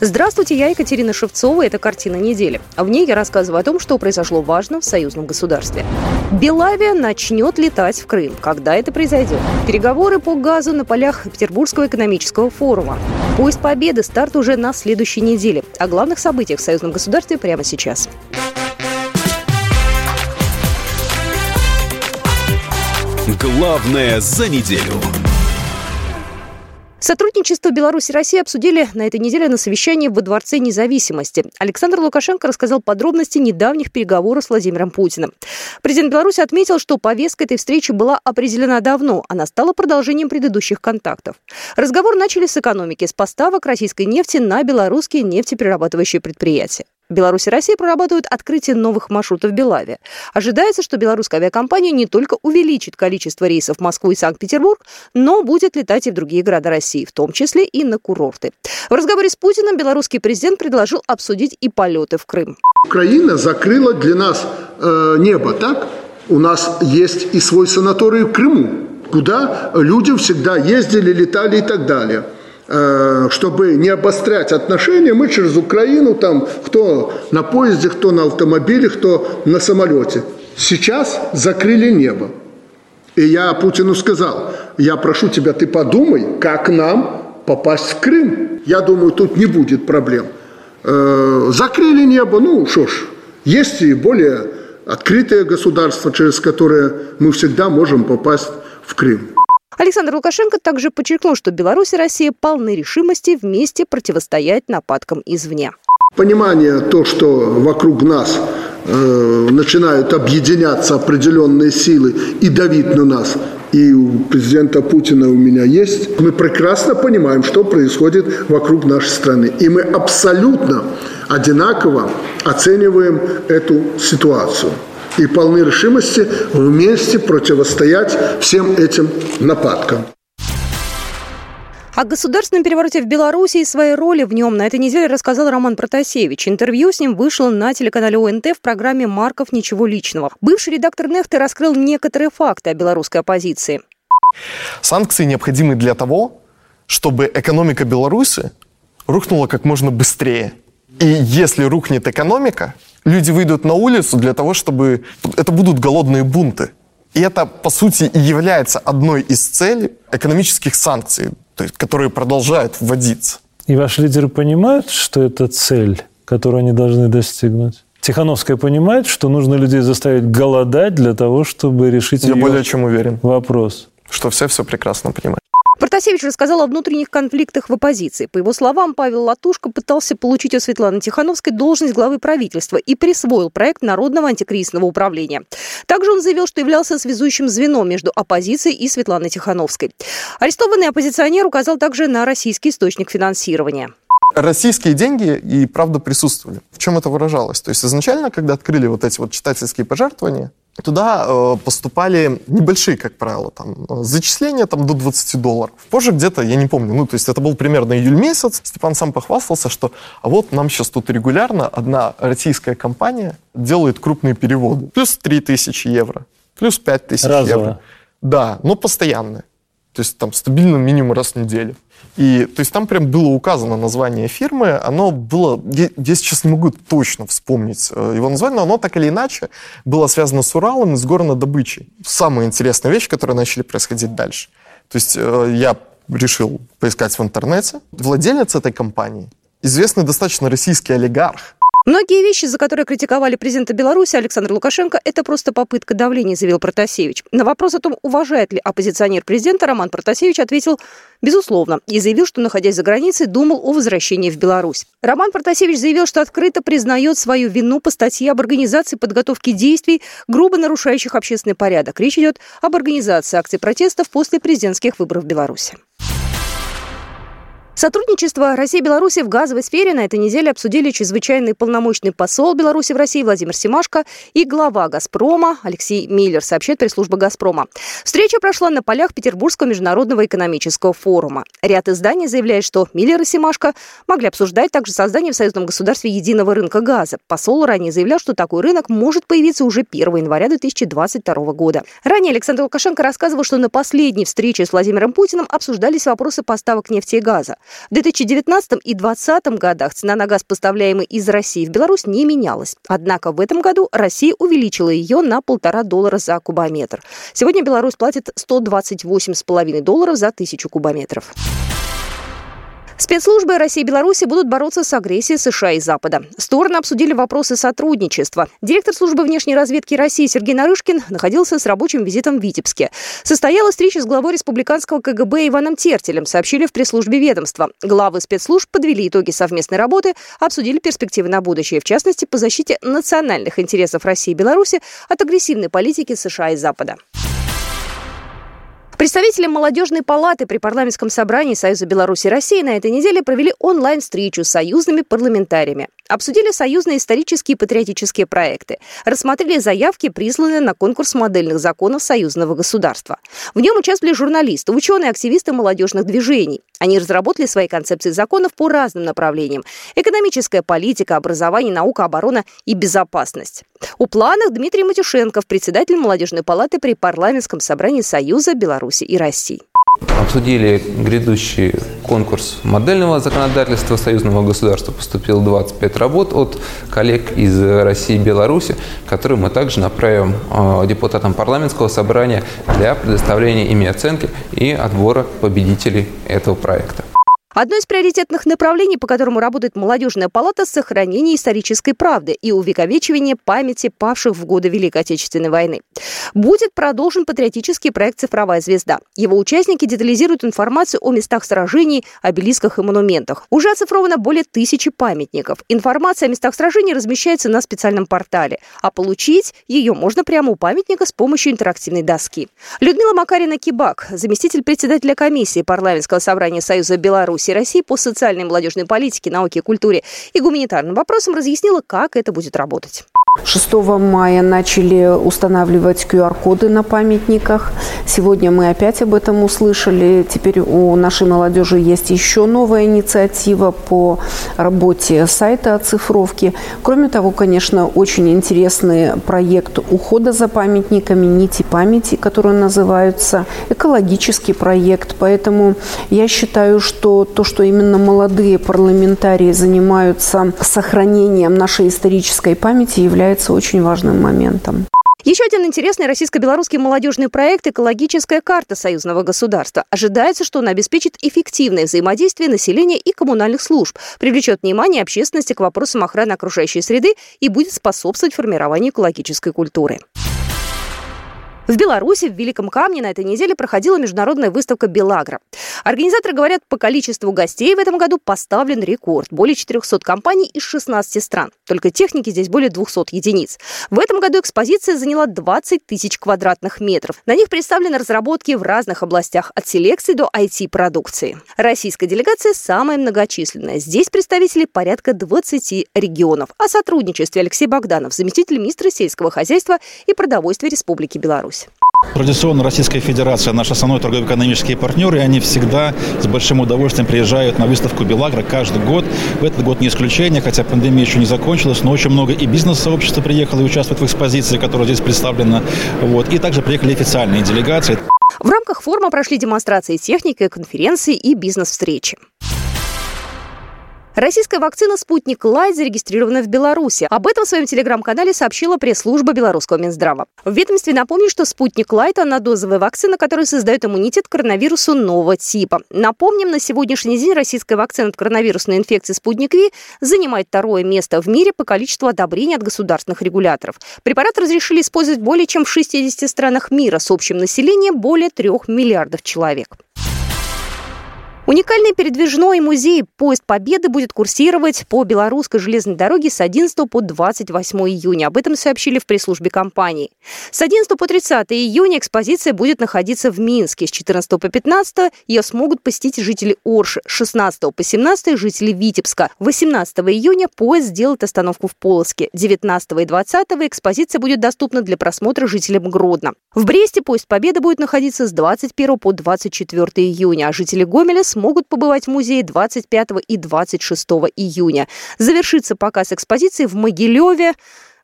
Здравствуйте, я Екатерина Шевцова. Это «Картина недели». А в ней я рассказываю о том, что произошло важно в союзном государстве. Белавия начнет летать в Крым. Когда это произойдет? Переговоры по газу на полях Петербургского экономического форума. Поезд Победы. Старт уже на следующей неделе. О главных событиях в союзном государстве прямо сейчас. Главное за неделю. Сотрудничество Беларуси и России обсудили на этой неделе на совещании во Дворце независимости. Александр Лукашенко рассказал подробности недавних переговоров с Владимиром Путиным. Президент Беларуси отметил, что повестка этой встречи была определена давно. Она стала продолжением предыдущих контактов. Разговор начали с экономики, с поставок российской нефти на белорусские нефтеперерабатывающие предприятия. Беларусь и Россия прорабатывают открытие новых маршрутов в Белаве. Ожидается, что белорусская авиакомпания не только увеличит количество рейсов в Москву и Санкт-Петербург, но будет летать и в другие города России, в том числе и на курорты. В разговоре с Путиным белорусский президент предложил обсудить и полеты в Крым. Украина закрыла для нас э, небо, так? У нас есть и свой санаторий в Крыму, куда люди всегда ездили, летали и так далее чтобы не обострять отношения, мы через Украину, там, кто на поезде, кто на автомобиле, кто на самолете. Сейчас закрыли небо. И я Путину сказал, я прошу тебя, ты подумай, как нам попасть в Крым. Я думаю, тут не будет проблем. Э, закрыли небо, ну что ж, есть и более открытые государства, через которые мы всегда можем попасть в Крым. Александр Лукашенко также подчеркнул, что Беларусь и Россия полны решимости вместе противостоять нападкам извне. Понимание то, что вокруг нас э, начинают объединяться определенные силы и давить на нас, и у президента Путина у меня есть, мы прекрасно понимаем, что происходит вокруг нашей страны. И мы абсолютно одинаково оцениваем эту ситуацию и полны решимости вместе противостоять всем этим нападкам. О государственном перевороте в Беларуси и своей роли в нем на этой неделе рассказал Роман Протасевич. Интервью с ним вышло на телеканале ОНТ в программе «Марков. Ничего личного». Бывший редактор «Нефты» раскрыл некоторые факты о белорусской оппозиции. Санкции необходимы для того, чтобы экономика Беларуси рухнула как можно быстрее. И если рухнет экономика, люди выйдут на улицу для того, чтобы... Это будут голодные бунты. И это, по сути, и является одной из целей экономических санкций, то есть, которые продолжают вводиться. И ваши лидеры понимают, что это цель, которую они должны достигнуть? Тихановская понимает, что нужно людей заставить голодать для того, чтобы решить Я ее более чем уверен, вопрос. что все все прекрасно понимают. Протасевич рассказал о внутренних конфликтах в оппозиции. По его словам, Павел Латушко пытался получить у Светланы Тихановской должность главы правительства и присвоил проект Народного антикризисного управления. Также он заявил, что являлся связующим звеном между оппозицией и Светланой Тихановской. Арестованный оппозиционер указал также на российский источник финансирования. Российские деньги и правда присутствовали. В чем это выражалось? То есть изначально, когда открыли вот эти вот читательские пожертвования, туда э, поступали небольшие, как правило, там, э, зачисления там, до 20 долларов. Позже где-то, я не помню, ну, то есть это был примерно июль месяц, Степан сам похвастался, что а вот нам сейчас тут регулярно одна российская компания делает крупные переводы. Плюс 3000 евро, плюс 5000 Разово. евро. Да, но постоянные. То есть там стабильно минимум раз в неделю. И то есть там прям было указано название фирмы, оно было, я, я сейчас не могу точно вспомнить э, его название, но оно так или иначе было связано с Уралом и с горнодобычей. Самая интересная вещь, которая начали происходить дальше. То есть э, я решил поискать в интернете. Владелец этой компании, известный достаточно российский олигарх, Многие вещи, за которые критиковали президента Беларуси Александра Лукашенко, это просто попытка давления, заявил Протасевич. На вопрос о том, уважает ли оппозиционер президента, Роман Протасевич ответил «безусловно» и заявил, что, находясь за границей, думал о возвращении в Беларусь. Роман Протасевич заявил, что открыто признает свою вину по статье об организации подготовки действий, грубо нарушающих общественный порядок. Речь идет об организации акций протестов после президентских выборов в Беларуси. Сотрудничество России и Беларуси в газовой сфере на этой неделе обсудили чрезвычайный полномочный посол Беларуси в России Владимир Семашко и глава «Газпрома» Алексей Миллер, сообщает пресс-служба «Газпрома». Встреча прошла на полях Петербургского международного экономического форума. Ряд изданий заявляет, что Миллер и Семашко могли обсуждать также создание в союзном государстве единого рынка газа. Посол ранее заявлял, что такой рынок может появиться уже 1 января 2022 года. Ранее Александр Лукашенко рассказывал, что на последней встрече с Владимиром Путиным обсуждались вопросы поставок нефти и газа. В 2019 и 2020 годах цена на газ, поставляемый из России в Беларусь, не менялась. Однако в этом году Россия увеличила ее на полтора доллара за кубометр. Сегодня Беларусь платит 128,5 долларов за тысячу кубометров. Спецслужбы России и Беларуси будут бороться с агрессией США и Запада. Стороны обсудили вопросы сотрудничества. Директор службы внешней разведки России Сергей Нарышкин находился с рабочим визитом в Витебске. Состоялась встреча с главой республиканского КГБ Иваном Тертелем, сообщили в пресс-службе ведомства. Главы спецслужб подвели итоги совместной работы, обсудили перспективы на будущее, в частности, по защите национальных интересов России и Беларуси от агрессивной политики США и Запада. Представители молодежной палаты при парламентском собрании Союза Беларуси и России на этой неделе провели онлайн-встречу с союзными парламентариями. Обсудили союзные исторические и патриотические проекты. Рассмотрели заявки, присланные на конкурс модельных законов союзного государства. В нем участвовали журналисты, ученые, активисты молодежных движений. Они разработали свои концепции законов по разным направлениям. Экономическая политика, образование, наука, оборона и безопасность. У планах Дмитрий Матюшенков, председатель молодежной палаты при парламентском собрании Союза Беларуси и России. Обсудили грядущий конкурс модельного законодательства союзного государства. Поступило 25 работ от коллег из России и Беларуси, которые мы также направим э, депутатам парламентского собрания для предоставления ими оценки и отбора победителей этого проекта. Одно из приоритетных направлений, по которому работает молодежная палата, сохранение исторической правды и увековечивание памяти павших в годы Великой Отечественной войны. Будет продолжен патриотический проект «Цифровая звезда». Его участники детализируют информацию о местах сражений, обелисках и монументах. Уже оцифровано более тысячи памятников. Информация о местах сражений размещается на специальном портале, а получить ее можно прямо у памятника с помощью интерактивной доски. Людмила Макарина-Кибак, заместитель председателя комиссии парламентского собрания Союза Беларуси комиссии России по социальной и молодежной политике, науке, культуре и гуманитарным вопросам разъяснила, как это будет работать. 6 мая начали устанавливать QR-коды на памятниках. Сегодня мы опять об этом услышали. Теперь у нашей молодежи есть еще новая инициатива по работе сайта оцифровки. Кроме того, конечно, очень интересный проект ухода за памятниками, нити памяти, которые называются, экологический проект. Поэтому я считаю, что то, что именно молодые парламентарии занимаются сохранением нашей исторической памяти, является является очень важным моментом. Еще один интересный российско-белорусский молодежный проект «Экологическая карта союзного государства». Ожидается, что он обеспечит эффективное взаимодействие населения и коммунальных служб, привлечет внимание общественности к вопросам охраны окружающей среды и будет способствовать формированию экологической культуры. В Беларуси, в Великом Камне на этой неделе проходила международная выставка «Белагра». Организаторы говорят, по количеству гостей в этом году поставлен рекорд. Более 400 компаний из 16 стран. Только техники здесь более 200 единиц. В этом году экспозиция заняла 20 тысяч квадратных метров. На них представлены разработки в разных областях, от селекции до IT-продукции. Российская делегация самая многочисленная. Здесь представители порядка 20 регионов. О сотрудничестве Алексей Богданов, заместитель министра сельского хозяйства и продовольствия Республики Беларусь. Традиционно Российская Федерация наш основной торгово-экономический партнер, и они всегда с большим удовольствием приезжают на выставку «Белагро» каждый год. В этот год не исключение, хотя пандемия еще не закончилась, но очень много и бизнес-сообщества приехало и участвует в экспозиции, которая здесь представлена. Вот. И также приехали официальные делегации. В рамках форума прошли демонстрации техники, конференции и бизнес-встречи. Российская вакцина «Спутник Лайт» зарегистрирована в Беларуси. Об этом в своем телеграм-канале сообщила пресс-служба белорусского Минздрава. В ведомстве напомню, что «Спутник Лайт» – однодозовая вакцина, которая создает иммунитет к коронавирусу нового типа. Напомним, на сегодняшний день российская вакцина от коронавирусной инфекции «Спутник V» занимает второе место в мире по количеству одобрений от государственных регуляторов. Препарат разрешили использовать более чем в 60 странах мира с общим населением более 3 миллиардов человек. Уникальный передвижной музей «Поезд Победы» будет курсировать по белорусской железной дороге с 11 по 28 июня. Об этом сообщили в пресс-службе компании. С 11 по 30 июня экспозиция будет находиться в Минске. С 14 по 15 ее смогут посетить жители Орши. С 16 по 17 жители Витебска. 18 июня поезд сделает остановку в Полоске. 19 и 20 экспозиция будет доступна для просмотра жителям Гродно. В Бресте поезд Победы будет находиться с 21 по 24 июня, а жители Гомеля с смогут побывать в музее 25 и 26 июня. Завершится показ экспозиции в Могилеве.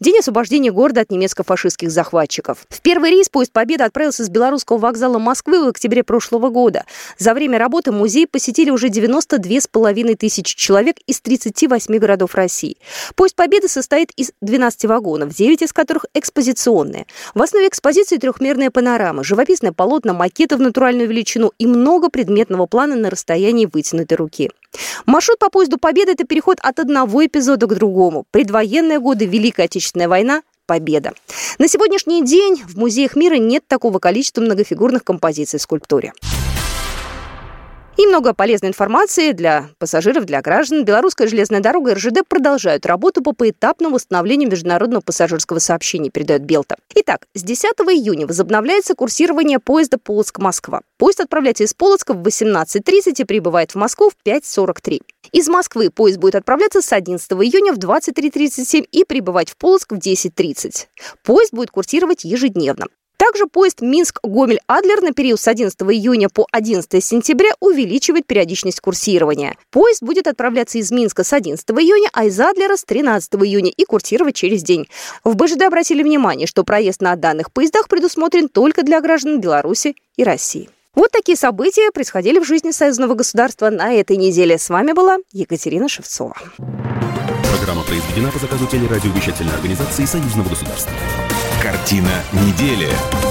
День освобождения города от немецко-фашистских захватчиков. В первый рейс поезд «Победа» отправился с белорусского вокзала Москвы в октябре прошлого года. За время работы музей посетили уже 92,5 тысячи человек из 38 городов России. Поезд «Победа» состоит из 12 вагонов, 9 из которых экспозиционные. В основе экспозиции трехмерная панорама, живописное полотно, макеты в натуральную величину и много предметного плана на расстоянии вытянутой руки. Маршрут по поезду «Победа» – это переход от одного эпизода к другому. Предвоенные годы, Великая Отечественная война, победа. На сегодняшний день в музеях мира нет такого количества многофигурных композиций в скульптуре. И много полезной информации для пассажиров, для граждан. Белорусская железная дорога и РЖД продолжают работу по поэтапному восстановлению международного пассажирского сообщения, передает Белта. Итак, с 10 июня возобновляется курсирование поезда Полоцк-Москва. Поезд отправляется из Полоцка в 18.30 и прибывает в Москву в 5.43. Из Москвы поезд будет отправляться с 11 июня в 23.37 и прибывать в Полоцк в 10.30. Поезд будет курсировать ежедневно. Также поезд Минск-Гомель-Адлер на период с 11 июня по 11 сентября увеличивает периодичность курсирования. Поезд будет отправляться из Минска с 11 июня, а из Адлера с 13 июня и курсировать через день. В БЖД обратили внимание, что проезд на данных поездах предусмотрен только для граждан Беларуси и России. Вот такие события происходили в жизни союзного государства на этой неделе. С вами была Екатерина Шевцова. Программа произведена по заказу телерадиовещательной организации союзного государства. Картина недели.